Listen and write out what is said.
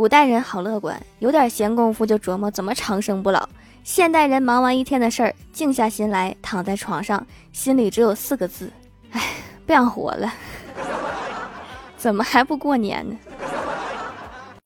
古代人好乐观，有点闲工夫就琢磨怎么长生不老。现代人忙完一天的事儿，静下心来躺在床上，心里只有四个字：哎，不想活了。怎么还不过年呢？